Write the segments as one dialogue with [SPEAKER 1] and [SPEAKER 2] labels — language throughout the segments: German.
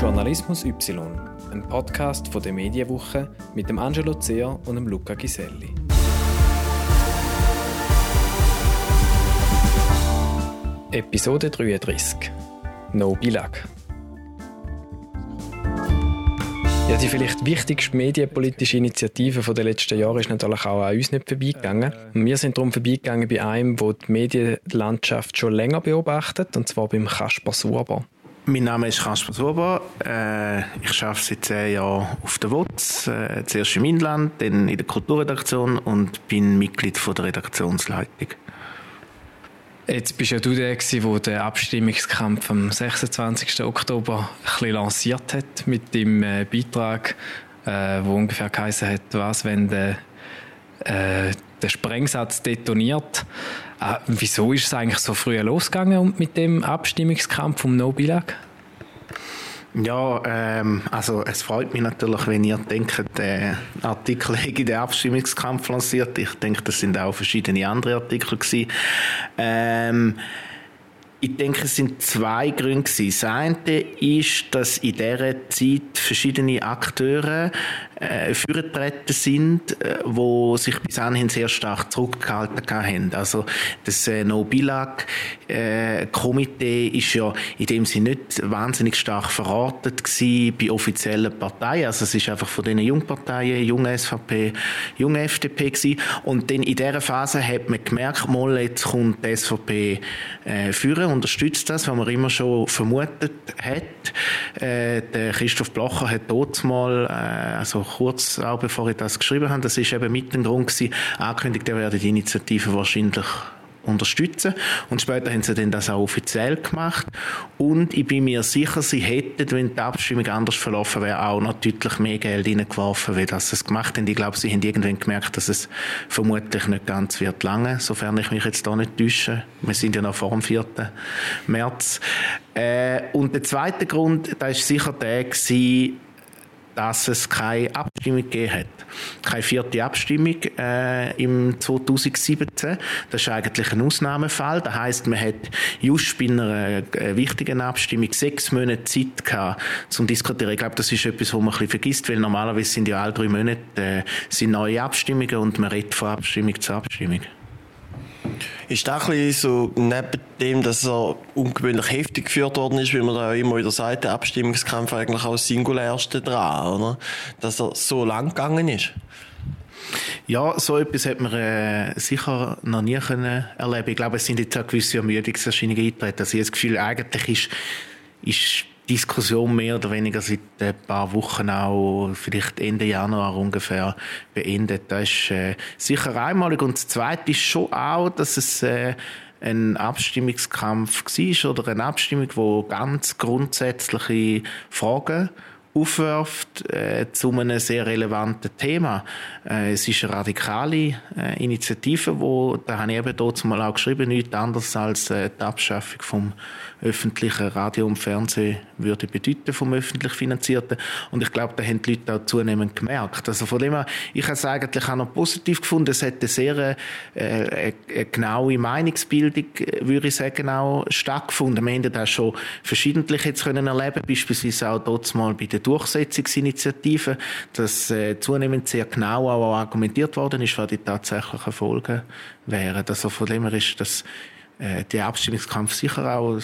[SPEAKER 1] Journalismus Y, ein Podcast von der Medienwoche mit dem Angelo Zeher und dem Luca Giselli. Episode 33 No Bilag. Ja, die vielleicht wichtigste medienpolitische Initiative der letzten Jahre ist natürlich auch an uns nicht vorbeigegangen. Wir sind darum vorbeigegangen bei einem, der die Medienlandschaft schon länger beobachtet, und zwar beim Kasper Surber.
[SPEAKER 2] Mein Name ist Kasper Surber. Äh, ich arbeite seit zehn Jahren auf der WOTS, äh, zuerst im Inland, dann in der Kulturredaktion und bin Mitglied von der Redaktionsleitung.
[SPEAKER 1] Jetzt bist ja du der, der den Abstimmungskampf am 26. Oktober ein bisschen lanciert hat mit dem äh, Beitrag, äh, wo ungefähr geheißen hat, was, wenn der, äh, der Sprengsatz detoniert. Äh, wieso ist es eigentlich so früh losgegangen mit dem Abstimmungskampf um No-Bilag?
[SPEAKER 2] Ja, ähm, also es freut mich natürlich, wenn ihr denkt, der Artikel hätte den Abstimmungskampf lanciert. Ich denke, das sind auch verschiedene andere Artikel gewesen. Ähm, ich denke, es sind zwei Gründe. Das eine ist, dass in dieser Zeit verschiedene Akteure äh, vorgetreten sind, äh, wo sich bis anhin sehr stark zurückgehalten haben. Also das äh, No-Bilag-Komitee äh, ist ja in dem Sinne nicht wahnsinnig stark verortet gewesen bei offiziellen Parteien. Also es ist einfach von den Jungparteien, junge SVP, junge FDP gewesen. Und dann in dieser Phase hat man gemerkt, mal jetzt kommt die SVP äh, führen unterstützt das, was man immer schon vermutet hat. Äh, der Christoph Blocher hat dort mal, äh, also kurz auch bevor ich das geschrieben habe, das ist eben mit dem Grund gewesen, angekündigt, er werde die Initiative wahrscheinlich unterstützen. Und später haben sie dann das auch offiziell gemacht. Und ich bin mir sicher, sie hätten, wenn die Abstimmung anders verlaufen wäre, auch noch deutlich mehr Geld reingeworfen, wie das sie gemacht haben. Ich glaube, sie haben irgendwann gemerkt, dass es vermutlich nicht ganz wird lange, sofern ich mich jetzt da nicht täusche. Wir sind ja noch vor dem 4. März. Äh, und der zweite Grund, da ist sicher der gewesen, dass es keine Abstimmung gegeben hat. Keine vierte Abstimmung äh, im 2017. Das ist eigentlich ein Ausnahmefall. Das heißt, man hat just bei einer äh, wichtigen Abstimmung sechs Monate Zeit gehabt, zum diskutieren. Ich glaube, das ist etwas, was man ein bisschen vergisst, weil normalerweise sind ja alle drei Monate äh, sind neue Abstimmungen und man redet von Abstimmung zu Abstimmung.
[SPEAKER 3] Ist das ein so, neben dem, dass er ungewöhnlich heftig geführt worden ist, wie man da immer wieder sagt, der Abstimmungskampf eigentlich auch das Singulärste dran, oder? Dass er so lang gegangen ist?
[SPEAKER 2] Ja, so etwas hat man äh, sicher noch nie können erleben. Ich glaube, es sind jetzt auch gewisse Ermüdungserscheinungen eingetreten. Also ich habe das Gefühl, eigentlich ist, ist Diskussion mehr oder weniger seit ein paar Wochen auch, vielleicht Ende Januar ungefähr, beendet. Das ist äh, sicher einmalig. Und das Zweite ist schon auch, dass es äh, ein Abstimmungskampf war oder eine Abstimmung, wo ganz grundsätzliche Fragen aufwirft äh, zu einem sehr relevanten Thema. Äh, es ist eine radikale äh, Initiative, wo, da habe ich eben dort mal auch geschrieben, nichts anderes als äh, die Abschaffung vom öffentlichen Radio und Fernsehen würde bedeuten vom öffentlich finanzierten. Und ich glaube, da haben die Leute auch zunehmend gemerkt. Also von dem her, ich habe es eigentlich auch noch positiv gefunden. Es hat eine sehr äh, eine, genaue Meinungsbildung, würde ich sagen, auch stattgefunden. Wir haben das schon verschiedentlich jetzt können erleben, beispielsweise auch dort mal bei der Durchsetzungsinitiative, dass äh, zunehmend sehr genau auch argumentiert worden ist, was die tatsächlichen Folgen wären. Also von dem her ist das äh, der Abstimmungskampf sicher auch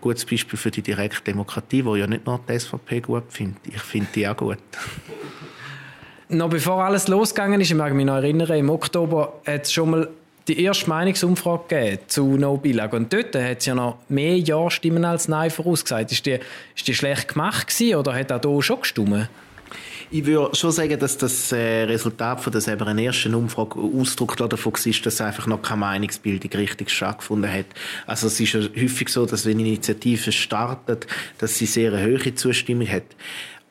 [SPEAKER 2] gutes Beispiel für die Direktdemokratie, wo ja nicht nur die SVP gut findet. Ich finde die auch gut.
[SPEAKER 1] Noch bevor alles losgegangen ist, ich mag mich noch erinnern, im Oktober hat es schon mal die erste Meinungsumfrage zu No Bilag. Und dort hat es ja noch mehr Ja-Stimmen als Nein vorausgesagt. Ist die, ist die schlecht gemacht gewesen, oder hat auch hier schon gestimmt?
[SPEAKER 2] Ich würde schon sagen, dass das äh, Resultat von der ersten Umfrage Ausdruck davon war, dass einfach noch keine Meinungsbildung richtig stattgefunden hat. Also es ist ja häufig so, dass wenn Initiative startet, dass sie sehr eine hohe Zustimmung hat.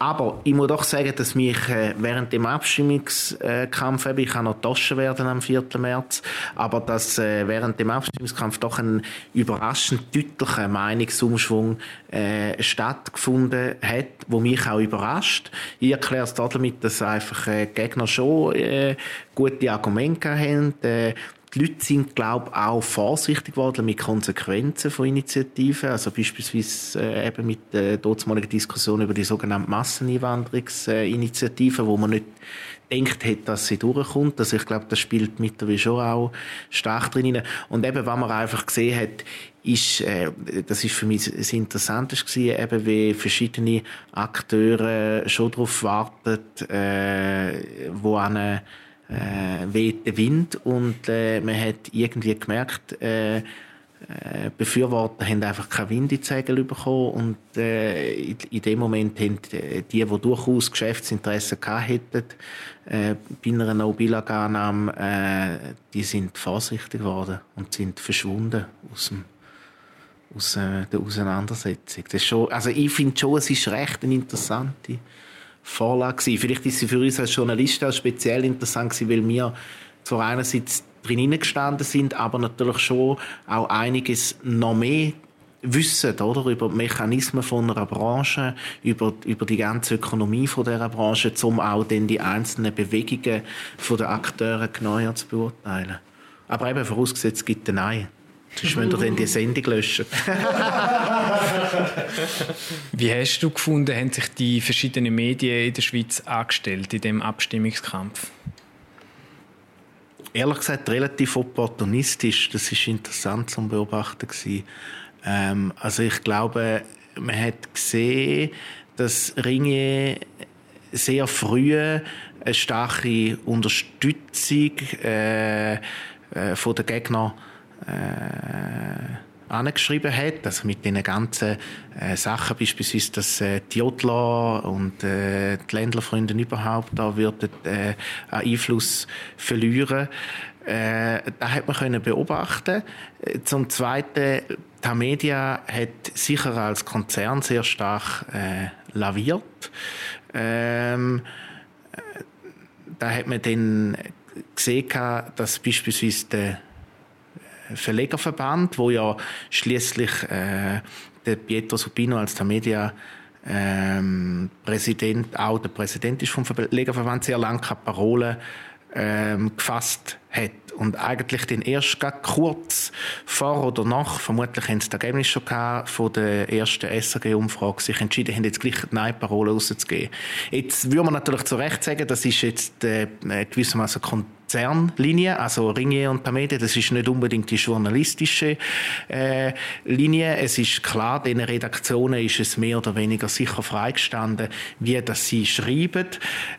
[SPEAKER 2] Aber ich muss doch sagen, dass mich äh, während dem Abstimmungskampf, eben, ich kann noch Tasche werden am 4. März, aber dass äh, während dem Abstimmungskampf doch ein überraschend deutlicher Meinungsumschwung äh, stattgefunden hat, wo mich auch überrascht. Ich erkläre es damit, dass einfach äh, Gegner schon äh, gute Argumente haben. Äh, die Leute sind, glaube ich, auch vorsichtig geworden mit Konsequenzen von Initiativen. Also beispielsweise äh, eben mit der dortmaligen Diskussion über die sogenannte Masseneinwanderungsinitiative, wo man nicht denkt hat, dass sie durchkommt. Also ich glaube, das spielt mittlerweile schon auch stark drin. Und eben, was man einfach gesehen hat, ist, äh, das ist für mich das Interessanteste gewesen, eben wie verschiedene Akteure schon darauf warten, äh, wo eine äh, weht der Wind und äh, man hat irgendwie gemerkt, äh, äh, Befürworter haben einfach keinen Wind in die Segel bekommen und äh, in, in, dem Moment haben die, die, durchaus Geschäftsinteressen hätten, äh, bei einer No-Bilag-Annahme, äh, die sind vorsichtig geworden und sind verschwunden aus, dem, aus äh, der Auseinandersetzung. Das schon, also ich finde schon, es ist recht eine interessante Vorlage gewesen. Vielleicht ist sie für uns als Journalisten auch speziell interessant weil wir zwar einerseits drin gestanden sind, aber natürlich schon auch einiges noch mehr wissen, oder? Über die Mechanismen von einer Branche, über, über die ganze Ökonomie von dieser Branche, um auch dann die einzelnen Bewegungen der Akteure genauer zu beurteilen. Aber eben vorausgesetzt, es gibt ein Nein. Sonst müsst ihr dann die Sendung löschen.
[SPEAKER 1] Wie hast du gefunden, haben sich die verschiedenen Medien in der Schweiz angestellt in dem Abstimmungskampf?
[SPEAKER 2] Ehrlich gesagt, relativ opportunistisch. Das ist interessant zu beobachten. Ähm, also ich glaube, man hat gesehen, dass Ringe sehr früh eine starke Unterstützung äh, äh, von den Gegnern äh, angeschrieben hat, also mit den ganzen äh, Sachen, beispielsweise, dass äh, die Jodler und äh, die Ländlerfreunde überhaupt da würden äh, Einfluss verlieren. Äh, da hat man können beobachten. Zum Zweiten, die Media hat sicher als Konzern sehr stark äh, laviert. Ähm, da hat man dann gesehen, dass beispielsweise der Verlegerverband, wo ja schließlich äh, der Pietro Supino als der Media ähm, Präsident, auch der Präsident ist vom Verlegerverband, sehr lange keine Parole ähm, gefasst hat. Und eigentlich den erst kurz vor oder nach, vermutlich haben sie das Ergebnis schon gehabt, von der ersten SRG-Umfrage sich entschieden haben, jetzt gleich die Nein-Parole rauszugeben. Jetzt würde man natürlich zu Recht sagen, das ist jetzt äh, gewissermaßen Konzernlinie, also Ringier und Pamede, das ist nicht unbedingt die journalistische äh, Linie. Es ist klar, den Redaktionen ist es mehr oder weniger sicher freigestanden, wie das sie schreiben.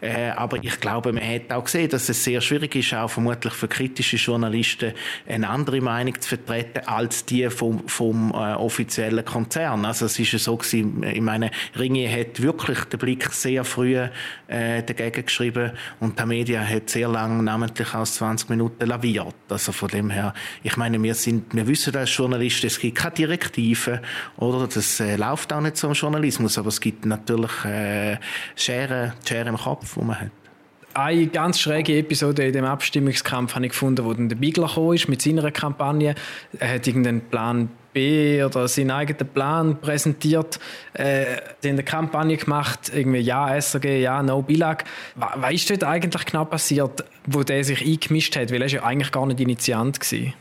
[SPEAKER 2] Äh, aber ich glaube, man hat auch gesehen, dass es sehr schwierig ist, auch vermutlich für kritische Journalisten eine andere Meinung zu vertreten als die vom, vom äh, offiziellen Konzern. Also es ist ja so gewesen, ich meine, Ringier hat wirklich den Blick sehr früh äh, dagegen geschrieben und Tamedia hat sehr lange namentlich wirklich aus 20 Minuten laviert. Also von dem her, ich meine, wir sind, wir wissen als Journalisten, es gibt keine Direktiven, oder? Das äh, läuft auch nicht so im Journalismus, aber es gibt natürlich äh, Schere, Schere im Kopf, die man hat
[SPEAKER 1] eine ganz schräge Episode in dem Abstimmungskampf habe ich gefunden, wo dann der Bigler ist mit seiner Kampagne. Er hat irgendeinen Plan B oder seinen eigenen Plan präsentiert, äh, in der Kampagne gemacht, irgendwie ja SRG, ja No Bilag. Was ist dort eigentlich genau passiert, wo der sich eingemischt hat? Weil er ja eigentlich gar nicht Initiant war.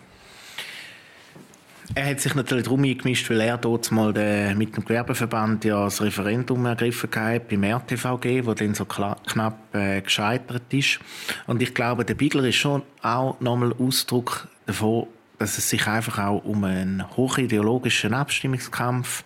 [SPEAKER 2] Er hat sich natürlich darum eingemischt, weil er dort mal den, mit dem Gewerbeverband ja das Referendum ergriffen hat beim RTVG, wo dann so knapp äh, gescheitert ist. Und ich glaube, der Bigler ist schon auch nochmal Ausdruck davon, dass es sich einfach auch um einen hochideologischen Abstimmungskampf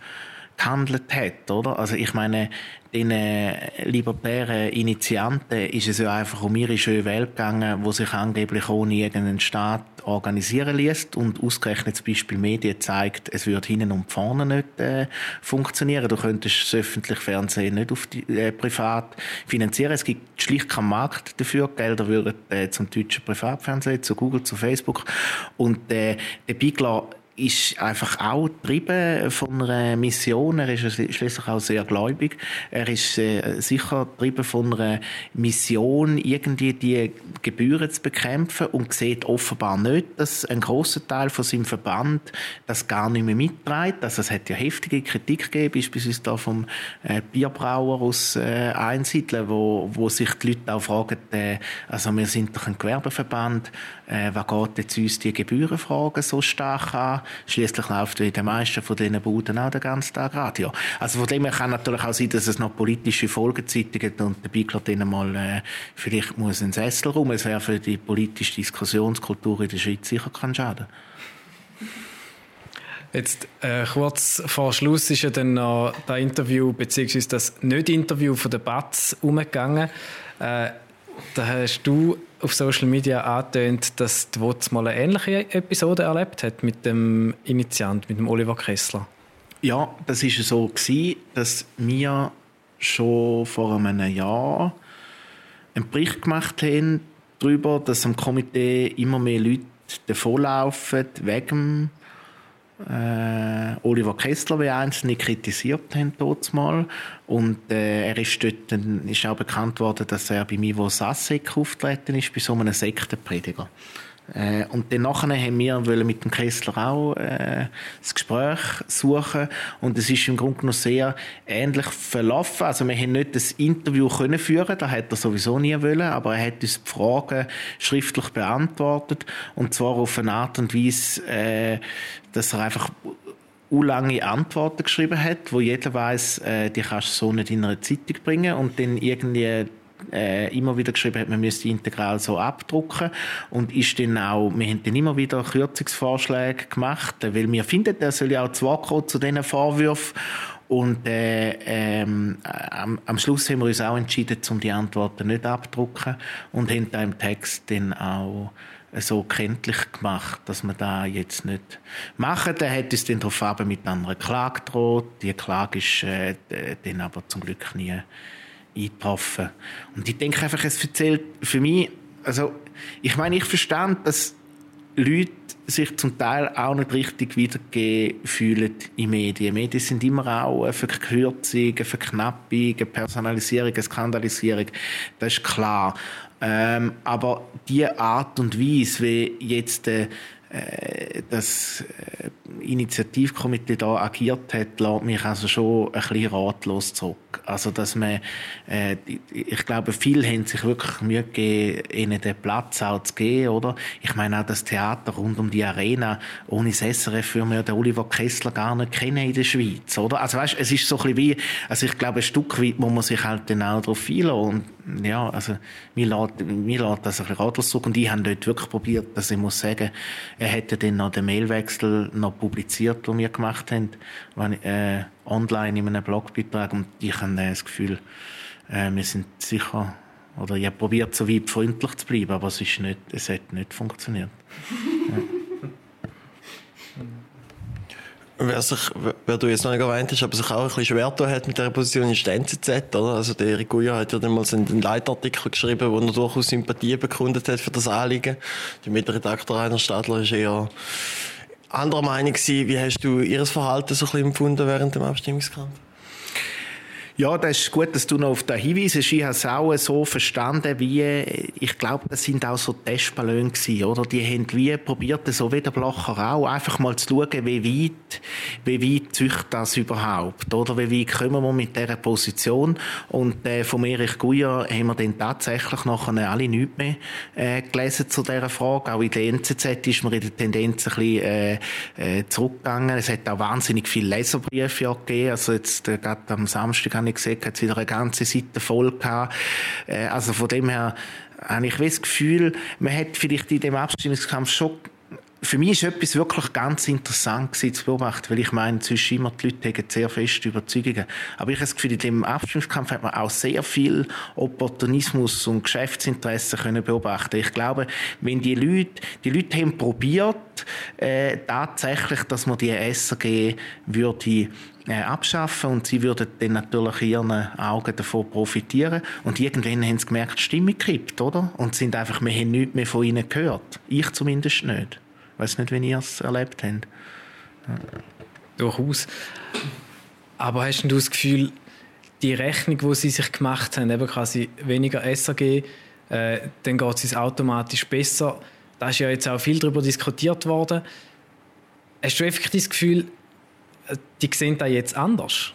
[SPEAKER 2] gehandelt hat, oder? Also ich meine, den äh, libertären Initianten ist es ja einfach um ihre schöne Welt gegangen, wo sich angeblich ohne irgendeinen Staat organisieren lässt und ausgerechnet zum Beispiel Medien zeigt, es würde hinten und vorne nicht äh, funktionieren. Du könntest das öffentliche Fernsehen nicht auf die, äh, privat finanzieren. Es gibt schlicht keinen Markt dafür. Gelder würden äh, zum deutschen Privatfernsehen, zu Google, zu Facebook. Und äh, der Bigler ist einfach auch getrieben von einer Mission. Er ist schließlich auch sehr gläubig. Er ist äh, sicher getrieben von einer Mission, irgendwie die Gebühren zu bekämpfen und sieht offenbar nicht, dass ein großer Teil von seinem Verband das gar nicht mehr mitträgt. Also es hat ja heftige Kritik gegeben, beispielsweise da vom äh, Bierbrauer aus äh, Einsiedeln, wo, wo sich die Leute auch fragen, äh, also wir sind doch ein Gewerbeverband, äh, was geht jetzt uns die Gebührenfragen so stark an? Schließlich läuft in den meisten von diesen Buden auch den ganzen Tag Radio. Also von dem her kann natürlich auch sein, dass es noch politische Folgezeiten gibt und der Bigler denen mal äh, vielleicht muss ein Sessel rum. Es wäre für die politische Diskussionskultur in der Schweiz sicher kein Schaden.
[SPEAKER 1] Jetzt äh, kurz vor Schluss ist ja dann noch das Interview beziehungsweise das Nicht-Interview von der Batz umgegangen. Äh, da hast du auf Social Media angetönt, dass die WOTS mal eine ähnliche Episode erlebt hat mit dem Initiant, mit dem Oliver Kessler.
[SPEAKER 2] Ja, das ist so gewesen, dass wir schon vor einem Jahr einen Bericht gemacht haben darüber, dass am Komitee immer mehr Leute davonlaufen wegen dem äh, Oliver Kessler, wie einzelne kritisiert haben dort mal. Und äh, er ist dort, ist auch bekannt worden, dass er bei Mivo Sasek auftreten ist, bei so einem Sektenprediger. Äh, und dann haben wir wollen mit dem Kessler auch äh, das Gespräch suchen. Und es ist im Grunde noch sehr ähnlich verlaufen. Also wir haben nicht das Interview können führen, das hat er sowieso nie wollen, aber er hat uns die Fragen schriftlich beantwortet. Und zwar auf eine Art und Weise, äh, dass er einfach lange Antworten geschrieben hat, wo jeder weiß, äh, die kannst du so nicht in einer Zeitung bringen. Und dann irgendwie äh, immer wieder geschrieben hat, man müsste integral so abdrucken und ist dann auch, wir haben dann immer wieder Kürzungsvorschläge gemacht, weil wir finden, er soll ja auch zurückkommen zu diesen Vorwürfen und äh, ähm, am, am, Schluss haben wir uns auch entschieden, um die Antworten nicht abdrucken und haben da im Text dann auch so kenntlich gemacht, dass wir da jetzt nicht machen. Der hat uns dann darauf mit einer Klage gedroht. Die Klage ist äh, dann aber zum Glück nie eingetroffen. Und ich denke einfach, es erzählt für mich, also, ich meine, ich verstand, dass Leute sich zum Teil auch nicht richtig wiedergegeben fühlen in Medien. Medien sind immer auch eine Verkürzung, eine Verknappung, eine Personalisierung, eine Skandalisierung. Das ist klar. Ähm, aber die Art und Weise, wie jetzt äh, das äh, Initiativkomitee da agiert hat, lässt mich also schon ein bisschen ratlos zurück. Also, dass man, äh, ich glaube, viele haben sich wirklich Mühe gegeben, ihnen den Platz auch zu geben, oder? Ich meine auch das Theater rund um die Arena, ohne das SRF würde man den Oliver Kessler gar nicht kennen in der Schweiz, oder? Also, weißt, es ist so ein bisschen wie, also ich glaube, ein Stück weit muss man sich halt dann auch darauf einlassen. Ja, also, mir lässt, mir lässt das ein bisschen ratlos zurück. Und ich habe dort wirklich probiert, dass ich muss sagen, er hätte dann noch den Mailwechsel noch publiziert, den wir gemacht haben, wenn, äh, online in einem Blogbeitrag. Und ich habe äh, das Gefühl, äh, wir sind sicher, oder ich habe probiert, so weit freundlich zu bleiben, aber es, ist nicht, es hat nicht funktioniert. ja.
[SPEAKER 3] Wer, sich, wer du jetzt noch nicht erwähnt hast, aber sich auch ein bisschen schwer getan hat mit dieser Position, ist die NZZ, oder? Also der Erik Guya hat ja dann mal einen Leitartikel geschrieben, wo er durchaus Sympathie bekundet hat für das Anliegen. Der Mitredakteur Rainer Stadler ist eher anderer Meinung gewesen. Wie hast du ihr Verhalten so ein bisschen empfunden während dem Abstimmungskampf?
[SPEAKER 2] Ja, das ist gut, dass du noch auf den Hinweis hast. Ich habe es auch so verstanden, wie, ich glaube, das sind auch so Testballone gewesen, oder? Die haben wie probiert, so wie der Blocher auch, einfach mal zu schauen, wie weit, wie weit zücht das überhaupt, oder? Wie weit kommen wir mit dieser Position? Und, äh, von Erich Guya haben wir dann tatsächlich nachher alle nichts mehr, äh, gelesen zu dieser Frage. Auch in der NZZ ist man in der Tendenz ein bisschen, äh, äh, zurückgegangen. Es hat auch wahnsinnig viele Leserbriefe gegeben. Also jetzt, äh, gerade am Samstag habe ich gesehen, hat es wieder eine ganze Seite voll gehabt. Äh, also von dem her habe ich das Gefühl, man hat vielleicht in dem Abstimmungskampf schon für mich ist etwas wirklich ganz interessant zu beobachten, weil ich meine, zwischen immer die Leute haben sehr feste Überzeugungen. Aber ich habe das Gefühl, in dem Abstimmungskampf hat man auch sehr viel Opportunismus und Geschäftsinteressen können beobachten. Ich glaube, wenn die Leute, die Leute haben probiert, äh, tatsächlich, dass man die SRG würde äh, abschaffen und sie würden dann natürlich ihren Augen davon profitieren. Und irgendwann haben sie gemerkt, die Stimme kippt, oder? Und sind einfach, wir haben nichts mehr von ihnen gehört. Ich zumindest nicht. Ich weiß nicht, wie ihr es erlebt habt.
[SPEAKER 1] Ja. Durchaus. Aber hast du das Gefühl, die Rechnung, die sie sich gemacht haben, eben quasi weniger SAG, äh, dann geht es automatisch besser. Da ist ja jetzt auch viel darüber diskutiert worden. Hast du einfach das Gefühl, äh, die sehen da jetzt anders?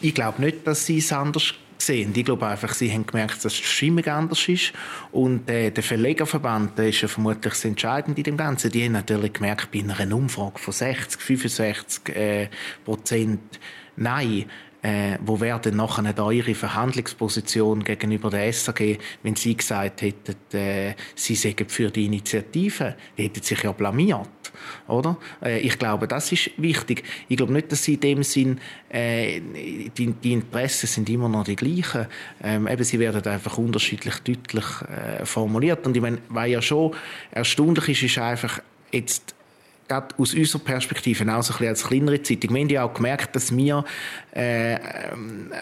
[SPEAKER 2] Ich glaube nicht, dass sie es anders sehen. Ich glaube einfach, sie haben gemerkt, dass die Stimmung anders ist. Und äh, der Verlegerverband der ist ja vermutlich das Entscheidende in dem Ganzen. Die haben natürlich gemerkt, bei einer Umfrage von 60, 65 äh, Prozent Nein, äh, wo wäre denn nachher Ihre Verhandlungsposition gegenüber der SAG, wenn Sie gesagt hätten, äh, Sie seien für die Initiative? Die hätten sich ja blamiert, oder? Äh, ich glaube, das ist wichtig. Ich glaube nicht, dass Sie in dem Sinn, äh, die, die, Interessen sind immer noch die gleichen. Ähm, eben, sie werden einfach unterschiedlich deutlich äh, formuliert. Und ich meine, was ja schon erstaunlich ist, ist einfach jetzt gerade aus unserer Perspektive, auch so ein bisschen als kleinere Zeitung, wir haben ja auch gemerkt, dass wir äh,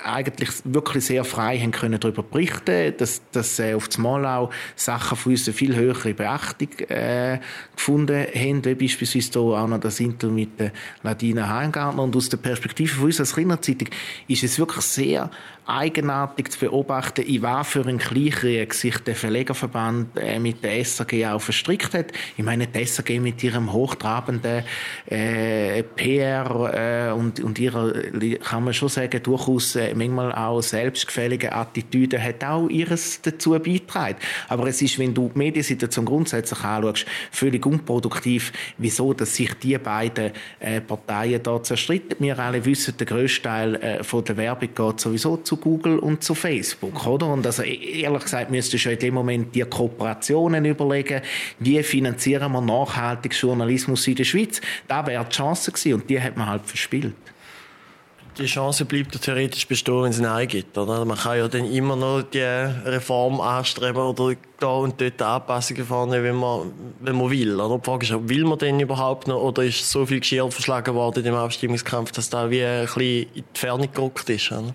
[SPEAKER 2] eigentlich wirklich sehr frei haben können darüber berichten, dass, dass äh, auf das Mal auch Sachen von uns eine viel höhere Beachtung äh, gefunden haben, wie beispielsweise hier auch noch das Interview mit der Ladina Heimgartner und aus der Perspektive von uns als kleiner Zeitung ist es wirklich sehr eigenartig zu beobachten, in was für ein Kleinkrieg sich der Verlegerverband äh, mit der SAG auch verstrickt hat. Ich meine, die SAG mit ihrem hochtrabenden äh, PR äh, und, und ihrer, kann man schon sagen, durchaus äh, manchmal auch selbstgefällige Attitüde hat auch ihres dazu beitragen. Aber es ist, wenn du die Mediensituation grundsätzlich anschaust, völlig unproduktiv, wieso dass sich die beiden äh, Parteien da zerstritten. Wir alle wissen, der grösste Teil äh, von der Werbung geht sowieso zu Google und zu Facebook, oder? Und also e-, ehrlich gesagt müsstest du in dem Moment die Kooperationen überlegen, wie finanzieren wir nachhaltig Journalismus in der Schweiz. Da wäre die Chance gewesen und die hat man halt verspielt
[SPEAKER 3] die Chance bleibt theoretisch bestehen, wenn es Nein gibt. Oder? Man kann ja dann immer noch die Reform anstreben oder da und dort Anpassungen vornehmen, wenn man, wenn man will. Oder? Die Frage ist, will man denn überhaupt noch oder ist so viel Geschirr verschlagen worden dem Abstimmungskampf, dass da wie ein bisschen in die Ferne gerückt ist? Oder?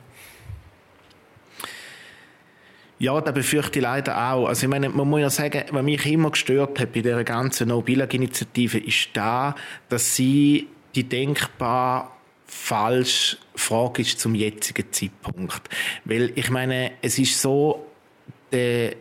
[SPEAKER 2] Ja, da befürchte ich leider auch. Also ich meine, man muss ja sagen, was mich immer gestört hat bei dieser ganzen No-Billag-Initiative, ist da, dass sie die denkbar falsch Frage ist zum jetzigen Zeitpunkt. Weil ich meine, es ist so, der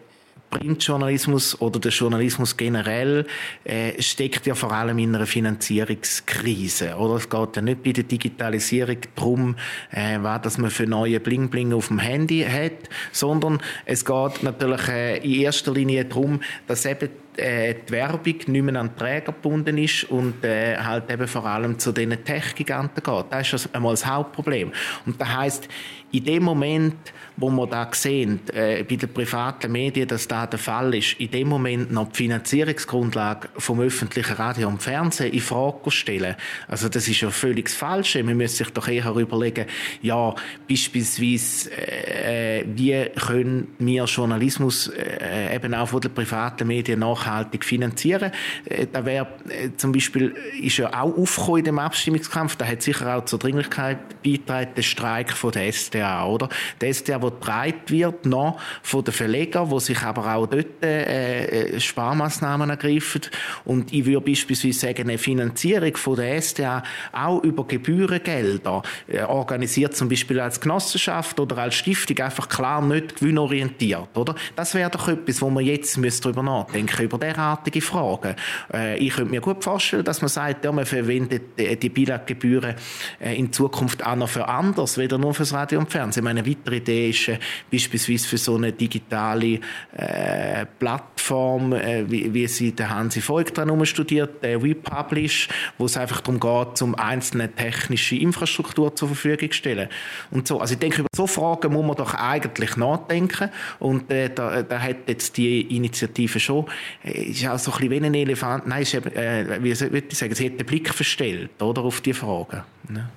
[SPEAKER 2] Printjournalismus oder der Journalismus generell äh, steckt ja vor allem in einer Finanzierungskrise. Oder es geht ja nicht bei der Digitalisierung darum, äh, was dass man für neue Bling Bling auf dem Handy hat, sondern es geht natürlich äh, in erster Linie darum, dass eben äh, die Werbung nicht mehr an Träger gebunden ist und äh, halt eben vor allem zu diesen Tech-Giganten geht. Das ist also einmal das Hauptproblem. Und das heißt, in dem Moment, wo wir da sehen, äh, bei den privaten Medien, dass da der Fall ist, in dem Moment noch die Finanzierungsgrundlage vom öffentlichen Radio und Fernsehen in Frage stellen. Also das ist ja völlig das Falsche. Man müsste sich doch eher überlegen, ja, beispielsweise, äh, wie können wir Journalismus äh, eben auch von den privaten Medien nachhaltig finanzieren? Äh, da wäre äh, zum Beispiel, ist ja auch aufgekommen in dem Abstimmungskampf, da hat sicher auch zur Dringlichkeit beigetragen, der Streik von der SDA, oder? Der SDA der breit wird, noch von den Verlegern, die sich aber auch dort äh, äh, Sparmaßnahmen ergreifen. Und ich würde beispielsweise sagen, eine Finanzierung von der SDA auch über Gebührengelder, äh, organisiert zum Beispiel als Genossenschaft oder als Stiftung, einfach klar nicht gewinnorientiert, oder? Das wäre doch etwas, wo man jetzt darüber nachdenken über derartige Fragen. Äh, ich könnte mir gut vorstellen, dass man sagt, ja, man verwendet die, die Bilaggebühren äh, in Zukunft auch noch für anders, weder nur fürs Radio und Fernsehen. Meine weitere Idee ist äh, beispielsweise für so eine digitale äh, Plattform, äh, wie, wie sie der Hansi Voigt dran studiert, der WePublish, wo es einfach darum geht, zum einzelne technische Infrastruktur zur Verfügung zu stellen. Und so. Also ich denke, über so Fragen muss man doch eigentlich nachdenken und äh, da, da hat jetzt die Initiative schon, äh, ist auch so ein bisschen wie ein Elefant, nein, ist eben, äh, wie soll ich sagen, sie hat den Blick verstellt, oder, auf die Fragen. Ne?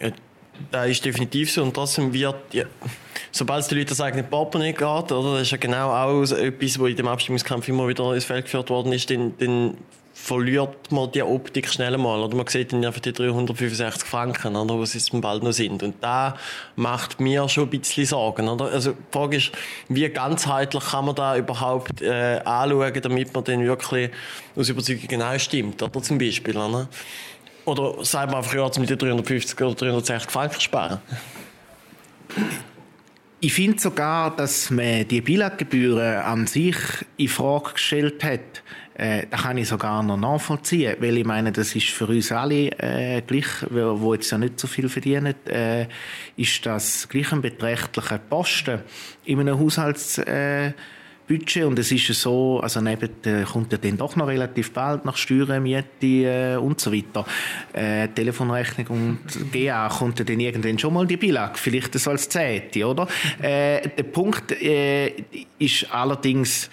[SPEAKER 3] Ja, das ist definitiv so und trotzdem wird, ja, sobald es den Leuten das eigene Portemonnaie geht, oder, das ist ja genau auch etwas, was in dem Abstimmungskampf immer wieder ins Feld geführt worden ist, dann, dann verliert man die Optik schnell mal. Oder man sieht dann einfach die 365 Franken, oder, was es bald noch sind. Und da macht mir schon ein bisschen Sorgen. Oder? Also die Frage ist, wie ganzheitlich kann man da überhaupt äh, anschauen, damit man dann wirklich aus Überzeugung genau stimmt, oder zum Beispiel. Oder, oder sagt man einfach, ja, mit den 350 oder 360 Franken sparen?
[SPEAKER 2] Ich finde sogar, dass man die Bilaggebühren an sich in Frage gestellt hat. Äh, das kann ich sogar noch nachvollziehen, weil ich meine, das ist für uns alle äh, gleich, wo jetzt ja nicht so viel verdienen, äh, ist das gleich ein beträchtlicher Posten in einem Haushalts äh, Budget und es ist so, also neben äh, kommt ja dann doch noch relativ bald nach Steuern, Miete äh, und so weiter, äh, Telefonrechnung und GA kommt ja dann irgendwann schon mal die Beilage, vielleicht das als Zehnte, oder? Äh, der Punkt äh, ist allerdings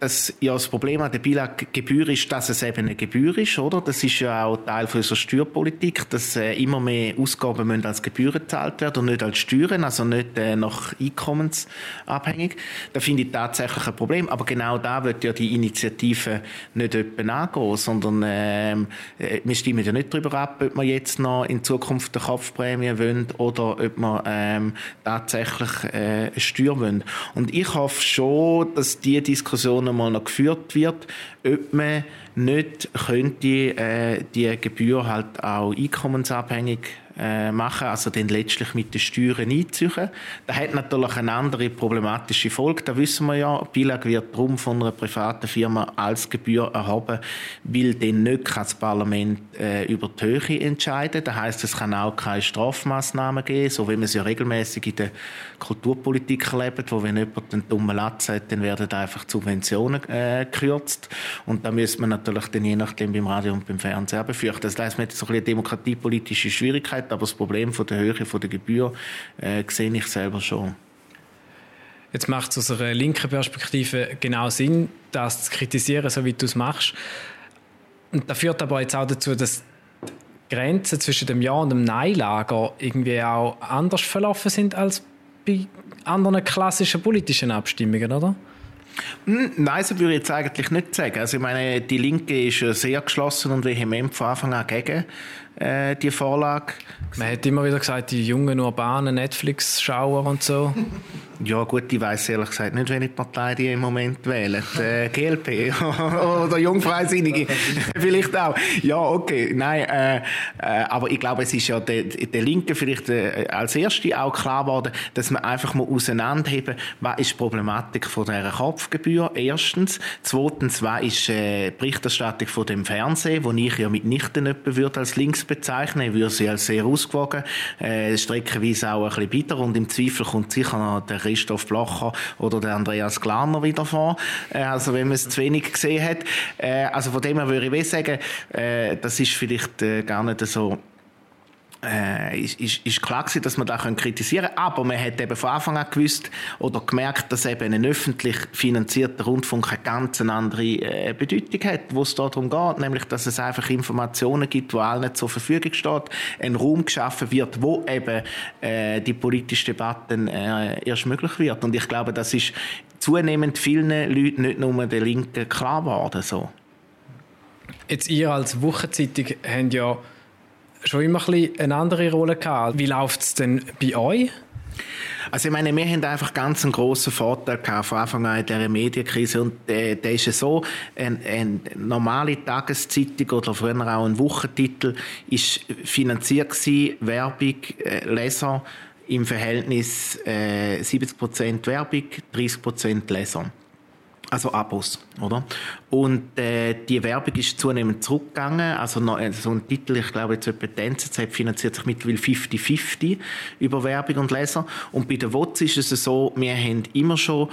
[SPEAKER 2] dass ja das Problem an der Bilaggebühr ist, dass es eben eine Gebühr ist, oder? Das ist ja auch Teil unserer Steuerpolitik, dass äh, immer mehr Ausgaben müssen als Gebühren gezahlt werden und nicht als Steuern, also nicht äh, nach Einkommensabhängig. Da finde ich tatsächlich ein Problem. Aber genau da wird ja die Initiative nicht etwa angehen, sondern ähm, äh, wir stimmen ja nicht darüber ab, ob wir jetzt noch in Zukunft eine Kopfprämie wollen oder ob wir ähm, tatsächlich äh, eine Steuer wollen. Und ich hoffe schon, dass die Diskussion Diskussion einmal noch geführt wird, ob man nicht könnte äh, die Gebühr halt auch einkommensabhängig äh, machen, also dann letztlich mit den Steuern einziehen. Das hat natürlich eine andere problematische Folge, da wissen wir ja, Bilag wird darum von einer privaten Firma als Gebühr erhoben, weil dann nicht das Parlament äh, über die Höhe entscheiden. Das heißt, es kann auch keine Strafmaßnahmen geben, so wie man es ja regelmäßig in der Kulturpolitik erlebt, wo wenn jemand einen dummen Latz hat, dann werden einfach Subventionen äh, gekürzt und da müssen wir natürlich dann je nachdem beim Radio und beim Fernsehen befürchten. Das heißt, man hat so ein eine demokratiepolitische Schwierigkeit hat, aber das Problem von der Höhe von der Gebühr äh, sehe ich selber schon.
[SPEAKER 1] Jetzt macht es aus einer linken Perspektive genau Sinn, das zu kritisieren, so wie du es machst. Und das führt aber jetzt auch dazu, dass die Grenzen zwischen dem Ja- und dem Nein-Lager irgendwie auch anders verlaufen sind als bei anderen klassischen politischen Abstimmungen, oder?
[SPEAKER 2] Hm, nein, so würde ich jetzt eigentlich nicht sagen. Also ich meine, die Linke ist sehr geschlossen und vehement von Anfang an gegen äh, die Vorlage.
[SPEAKER 1] Man hat immer wieder gesagt, die jungen urbanen Netflix-Schauer und so.
[SPEAKER 2] Ja gut, ich weiß ehrlich gesagt nicht, welche Partei die im Moment wählen. Äh, GLP oder Jungfreisinnige vielleicht auch. Ja, okay, nein, äh, äh, aber ich glaube, es ist ja der, der Linke vielleicht äh, als Erste auch klar geworden, dass man einfach mal auseinanderheben, was ist die Problematik von dieser Kopfgebühr, erstens. Zweitens, was ist äh, die Berichterstattung von dem Fernsehen, wo ich ja mitnichten jemanden würde als links bezeichnen, ich würde sie als sehr ausgewogen, äh, streckenweise auch ein bisschen bitter und im Zweifel kommt sicher noch der Christoph Blocher oder der Andreas Glaner wieder vor. Äh, also wenn man es zu wenig gesehen hat. Äh, also von dem her würde ich sagen, äh, das ist vielleicht äh, gar nicht so äh, ist, ist, klar gewesen, dass man da kritisieren können. Aber man hat eben von Anfang an gewusst oder gemerkt, dass eben ein öffentlich finanzierter Rundfunk eine ganz andere äh, Bedeutung hat, wo es darum geht, nämlich, dass es einfach Informationen gibt, die allen zur Verfügung steht, ein Raum geschaffen wird, wo eben äh, die politische Debatte äh, erst möglich wird. Und ich glaube, das ist zunehmend vielen Leuten, nicht nur der Linken, klar geworden. So.
[SPEAKER 1] Jetzt ihr als Wochenzeitung habt ja schon immer ein eine andere Rolle gehabt. Wie läuft es denn bei euch?
[SPEAKER 2] Also ich meine, wir haben einfach ganz einen grossen Vorteil gehabt von Anfang an in dieser Medienkrise und äh, der ist ja so, eine ein normale Tageszeitung oder früher auch ein Wochentitel ist finanziert gewesen, Werbung, äh, Leser im Verhältnis äh, 70% Werbung, 30% Leser also Abos, oder? Und äh, die Werbung ist zunehmend zurückgegangen. Also noch, äh, so ein Titel, ich glaube jetzt etwa die NZZ finanziert sich mittlerweile 50-50 über Werbung und Leser. Und bei der WOTS ist es so, wir haben immer schon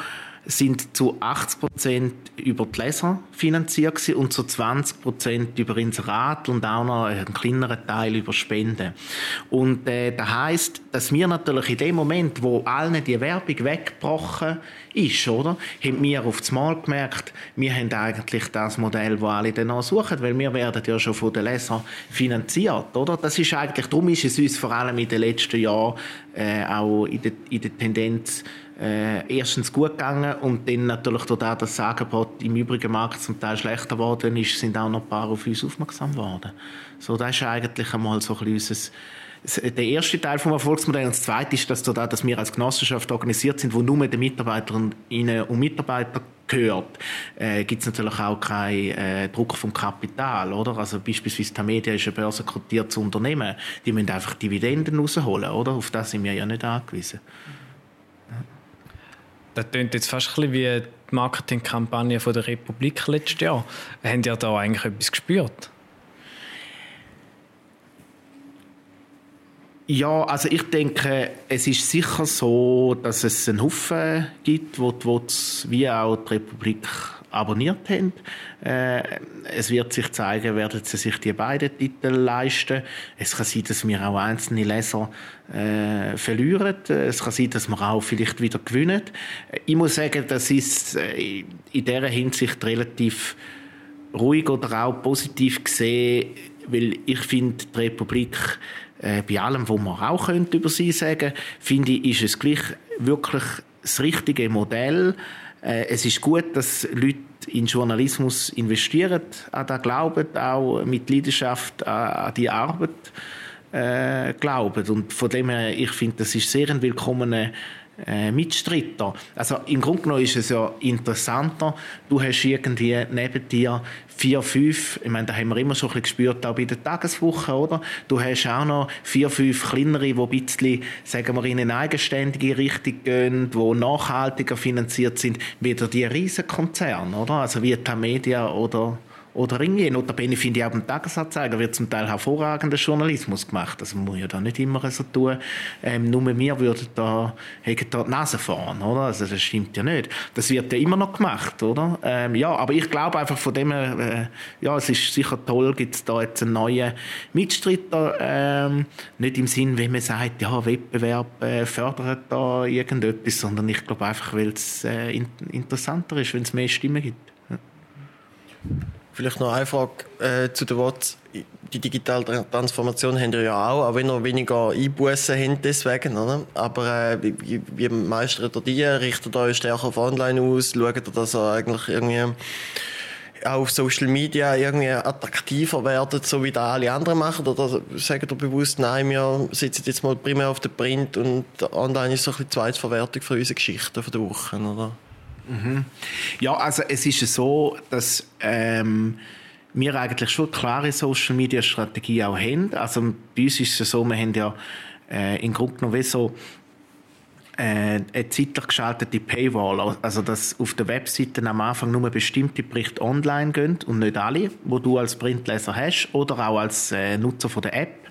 [SPEAKER 2] sind zu 80 Prozent über die Leser finanziert gewesen und zu 20 Prozent über Inserat und auch noch einen kleineren Teil über Spenden. Und äh, das heißt, dass wir natürlich in dem Moment, wo allen die Werbung weggebrochen ist, oder, haben wir auf das Mal gemerkt, wir haben eigentlich das Modell, das alle danach suchen, weil wir werden ja schon von den Lesern finanziert, oder? Das ist eigentlich, darum ist es uns vor allem in den letzten Jahren äh, auch in der, in der Tendenz äh, erstens gut gegangen und dann natürlich durch das, das Angebot im übrigen Markt zum Teil schlechter geworden ist, sind auch noch ein paar auf uns aufmerksam geworden. So, das ist eigentlich einmal so ein bisschen der erste Teil vom Erfolgsmodell. Und das zweite ist, dass, da, dass wir als Genossenschaft organisiert sind, wo nur den Mitarbeiterinnen und Mitarbeitern gehört, äh, gibt es natürlich auch keinen äh, Druck vom Kapital, oder? Also beispielsweise Tamedia ist ein börsenkotiertes Unternehmen, die müssen einfach Dividenden rausholen, oder? Auf das sind wir ja nicht angewiesen.
[SPEAKER 1] Das klingt jetzt fast ein wie die Marketingkampagne der Republik letztes Jahr. Haben ihr da eigentlich etwas gespürt?
[SPEAKER 2] Ja, also ich denke, es ist sicher so, dass es einen Haufen gibt, wo, wo wie auch die Republik abonniert haben. Äh, es wird sich zeigen, werden sie sich die beiden Titel leisten. Es kann sein, dass wir auch einzelne Leser äh, verlieren. Es kann sein, dass wir auch vielleicht wieder gewinnen. Ich muss sagen, das ist äh, in dieser Hinsicht relativ ruhig oder auch positiv gesehen, weil ich finde, die Republik äh, bei allem, was man auch könnte über sie sagen, finde ich, ist es gleich wirklich das richtige Modell. Äh, es ist gut, dass Leute in Journalismus investieren, an das glauben, auch mit Leidenschaft an, die Arbeit äh, glauben. Und von dem her, ich finde, das ist sehr ein willkommener äh, Mitstreiter. Also im Grunde genommen ist es ja interessanter, du hast irgendwie neben dir vier, fünf, ich meine, da haben wir immer schon ein bisschen gespürt, auch bei der Tageswoche, oder? Du hast auch noch vier, fünf kleinere, die ein bisschen, sagen wir, in eine eigenständige Richtung gehen, die nachhaltiger finanziert sind, wieder die Riesenkonzerne, oder? Also wie die Media oder oder irgendwie. Notabene finde ich auch beim Tagesanzeiger wird zum Teil hervorragender Journalismus gemacht. Also man muss ja da nicht immer so tun, ähm, nur wir würden da, hätten da die Nase fahren, oder? Also das stimmt ja nicht. Das wird ja immer noch gemacht, oder? Ähm, ja, aber ich glaube einfach von dem äh, ja, es ist sicher toll, gibt es da jetzt einen neuen Mitstreiter, ähm, nicht im Sinn, wenn man sagt, ja, Wettbewerb äh, fördert da irgendetwas, sondern ich glaube einfach, weil es äh, in interessanter ist, wenn es mehr Stimmen gibt.
[SPEAKER 3] Vielleicht noch eine Frage äh, zu der WOTS. Die digitale Transformation haben wir ja auch, auch wenn ihr weniger Einbußen habt deswegen, oder? Aber äh, wie, wie meistert ihr die? Richtet ihr euch stärker auf Online aus? Schaut ihr, dass ihr eigentlich irgendwie auch auf Social Media irgendwie attraktiver werdet, so wie da alle anderen machen? Oder sagt ihr bewusst, nein, wir sitzen jetzt mal primär auf der Print und online ist so ein bisschen Zweitverwertung für unsere Geschichten von der Woche, oder?
[SPEAKER 2] Mhm. Ja, also es ist so, dass ähm, wir eigentlich schon eine klare Social Media Strategie auch haben. Also bei uns ist es so, wir haben ja äh, im Grunde genommen so äh, eine zeitlich geschaltete Paywall, also dass auf der Webseite am Anfang nur bestimmte Berichte online gehen und nicht alle, wo du als Printleser hast oder auch als äh, Nutzer von der App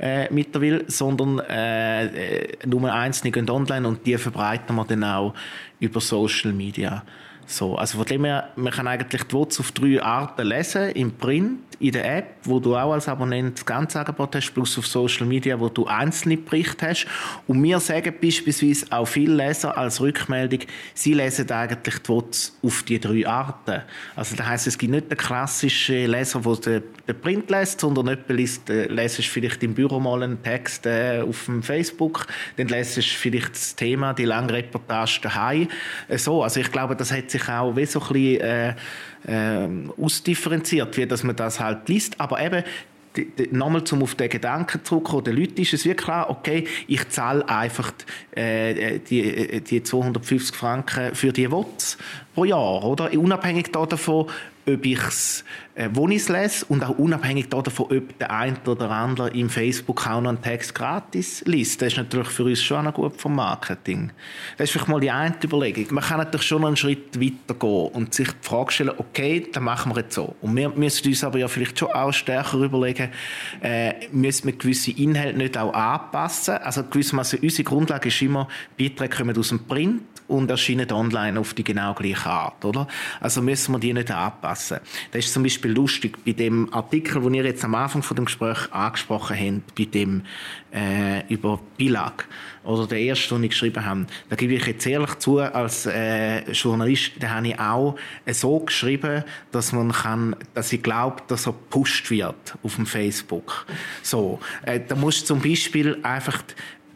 [SPEAKER 2] äh, mittlerweile, sondern äh, äh, nur einzelne gehen online und die verbreiten wir dann auch über Social Media. So, also von dem her, man kann eigentlich die WOTS auf drei Arten lesen, im Print, in der App, wo du auch als Abonnent das ganze Angebot hast, plus auf Social Media, wo du einzelne Berichte hast. Und wir sagen beispielsweise auch viele Leser als Rückmeldung, sie lesen eigentlich die WOTS auf die drei Arten. Also das heisst, es gibt nicht den klassischen Leser, der den Print liest, sondern jemand liest, äh, lesest vielleicht im Büro mal einen Text äh, auf dem Facebook, dann lesest vielleicht das Thema, die lange Reportage daheim. Äh, so, also ich glaube, das hat sich sich auch wie so ein bisschen äh, äh, ausdifferenziert, wie dass man das halt liest. Aber eben, nochmal zum auf den Gedanken zurückkommen, den Leuten ist es wirklich klar, okay, ich zahle einfach äh, die, die 250 Franken für die WOTS pro Jahr, oder? Unabhängig davon, ob ich es äh, wo ich es lese und auch unabhängig davon, ob der eine oder andere im Facebook auch noch einen Text gratis liest. Das ist natürlich für uns schon auch gut vom Marketing. Das ist vielleicht mal die eine Überlegung. Man kann natürlich schon einen Schritt weiter gehen und sich die Frage stellen, okay, dann machen wir jetzt so. Und wir müssen uns aber ja vielleicht schon auch stärker überlegen, äh, müssen wir gewisse Inhalte nicht auch anpassen? Also gewissermaßen unsere Grundlage ist immer, Beiträge kommen aus dem Print und erscheinen online auf die genau gleiche Art, oder? Also müssen wir die nicht anpassen. Das ist zum Beispiel lustig bei dem Artikel, den ihr jetzt am Anfang von dem Gespräch angesprochen habt, bei dem äh, über Bilag oder der erste, den ich geschrieben habe. Da gebe ich jetzt ehrlich zu, als äh, Journalist, da habe ich auch äh, so geschrieben, dass man kann, dass ich glaube, dass er gepusht wird auf dem Facebook. So, äh, da musst du zum Beispiel einfach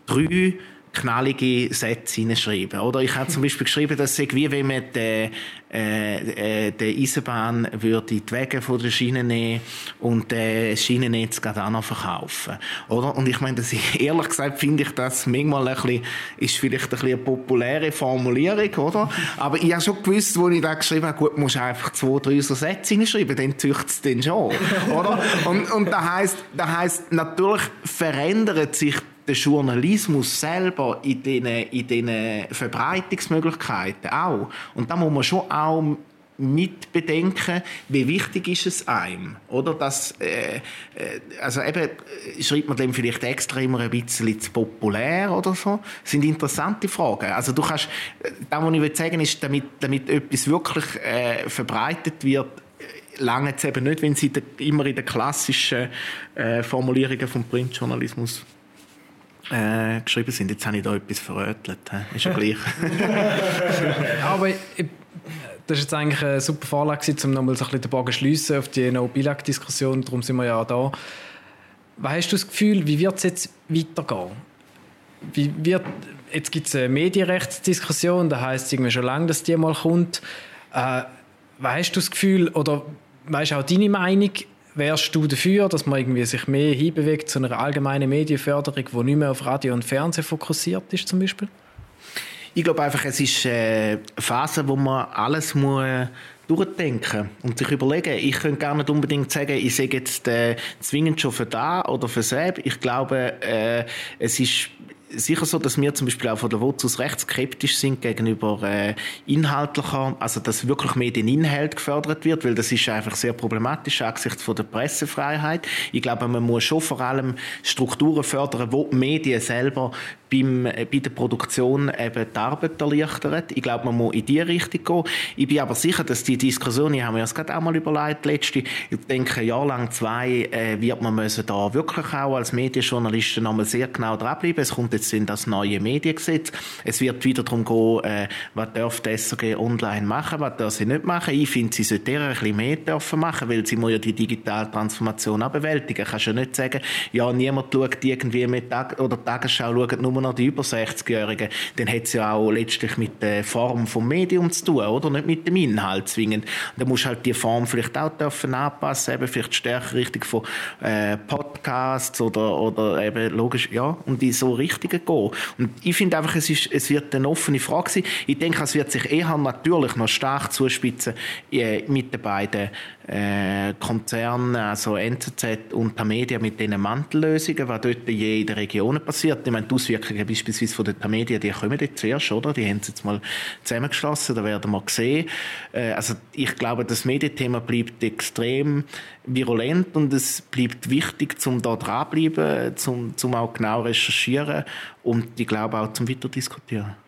[SPEAKER 2] drei knallige Sätze hineinschreiben. Oder ich habe zum Beispiel geschrieben, dass es wie wenn man die, äh, äh, die Eisenbahn würde die Wege von der Schiene nehmen und das Schienennetz gerade auch noch verkaufen. Oder? Und ich meine, das ist, ehrlich gesagt finde ich das manchmal ein bisschen, ist vielleicht ein bisschen eine populäre Formulierung, oder? Aber ich habe schon gewusst, wo ich da geschrieben habe, gut, musst einfach zwei, drei so Sätze hineinschreiben, dann züchtet es den schon, oder? Und, und das heisst, das heisst, natürlich verändert sich der Journalismus selber in diesen, in diesen Verbreitungsmöglichkeiten auch. Und da muss man schon auch mit bedenken, wie wichtig ist es einem, oder? Das, äh, äh, also eben, schreibt man dem vielleicht extra immer ein bisschen zu populär oder so? Das sind interessante Fragen. Also du kannst, das, was ich sagen will, ist, damit, damit etwas wirklich äh, verbreitet wird, lange es eben nicht, wenn sie immer in den klassischen äh, Formulierungen vom Printjournalismus äh, geschrieben sind. Jetzt habe ich da etwas verrötelt. Ist ja gleich.
[SPEAKER 1] Aber ich, das ist jetzt eigentlich eine super Vorlage, um nochmal so ein bisschen den Bogen schliessen auf die No-Bilag-Diskussion. Darum sind wir ja da. Was hast du das Gefühl, wie wird es jetzt weitergehen? Wie wird, jetzt gibt es eine Medienrechtsdiskussion, da heisst es irgendwie schon lange, dass die mal kommt. Äh, was hast du das Gefühl, oder weißt du auch deine Meinung, wärst du dafür, dass man irgendwie sich mehr hinbewegt zu einer allgemeinen Medienförderung, die nicht mehr auf Radio und Fernsehen fokussiert ist zum Beispiel?
[SPEAKER 2] Ich glaube einfach, es ist eine Phase, wo man alles muss durchdenken und sich überlegen. Ich könnte gar nicht unbedingt sagen, ich sage jetzt äh, zwingend schon für da oder für selbst. Ich glaube, äh, es ist sicher so, dass wir zum Beispiel auch von der Wurzel recht skeptisch sind gegenüber äh, inhaltlicher, also dass wirklich mehr den Inhalt gefördert wird, weil das ist einfach sehr problematisch angesichts von der Pressefreiheit. Ich glaube, man muss schon vor allem Strukturen fördern, wo die Medien selber beim, äh, bei der Produktion eben die Arbeit erleichtern. Ich glaube, man muss in die Richtung gehen. Ich bin aber sicher, dass die Diskussion, ich habe mir das gerade auch mal überlegt, letzte, ich denke, ein Jahr lang, zwei, äh, wird man müssen da wirklich auch als Medienjournalisten nochmal sehr genau dranbleiben. Es kommt jetzt in das neue Mediengesetz. Es wird wieder darum gehen, äh, was darf die SRG online machen, was darf sie nicht machen. Ich finde, sie sollte ein bisschen mehr dürfen machen, weil sie muss ja die digitale Transformation auch bewältigen. Kannst ja nicht sagen, ja, niemand schaut irgendwie mit Tag oder Tagesschau schaut nur noch die über 60-Jährigen. Dann hat es ja auch letztlich mit der Form vom Medium zu tun, oder? Nicht mit dem Inhalt zwingend. Da musst halt die Form vielleicht auch dürfen anpassen, eben vielleicht stärker Richtung von äh, Podcasts oder, oder eben logisch, ja, und in so Richtungen gehen. Und ich finde einfach, es, ist, es wird eine offene Frage sein. Ich denke, es wird sich eher natürlich noch stark zuspitzen äh, mit den beiden äh, Konzernen, also NZZ und Tamedia mit diesen Mantellösungen, was dort in jeder Region passiert. Ich meine, die Auswirkungen beispielsweise von der Tamedia, die kommen jetzt zuerst, oder? Die haben sie jetzt mal zusammengeschlossen, da werden wir sehen. Äh, also ich glaube, das Medienthema bleibt extrem virulent und es bleibt wichtig, zum da dranbleiben, zum, zum auch genau recherchieren und ich glaube auch zum weiter diskutieren.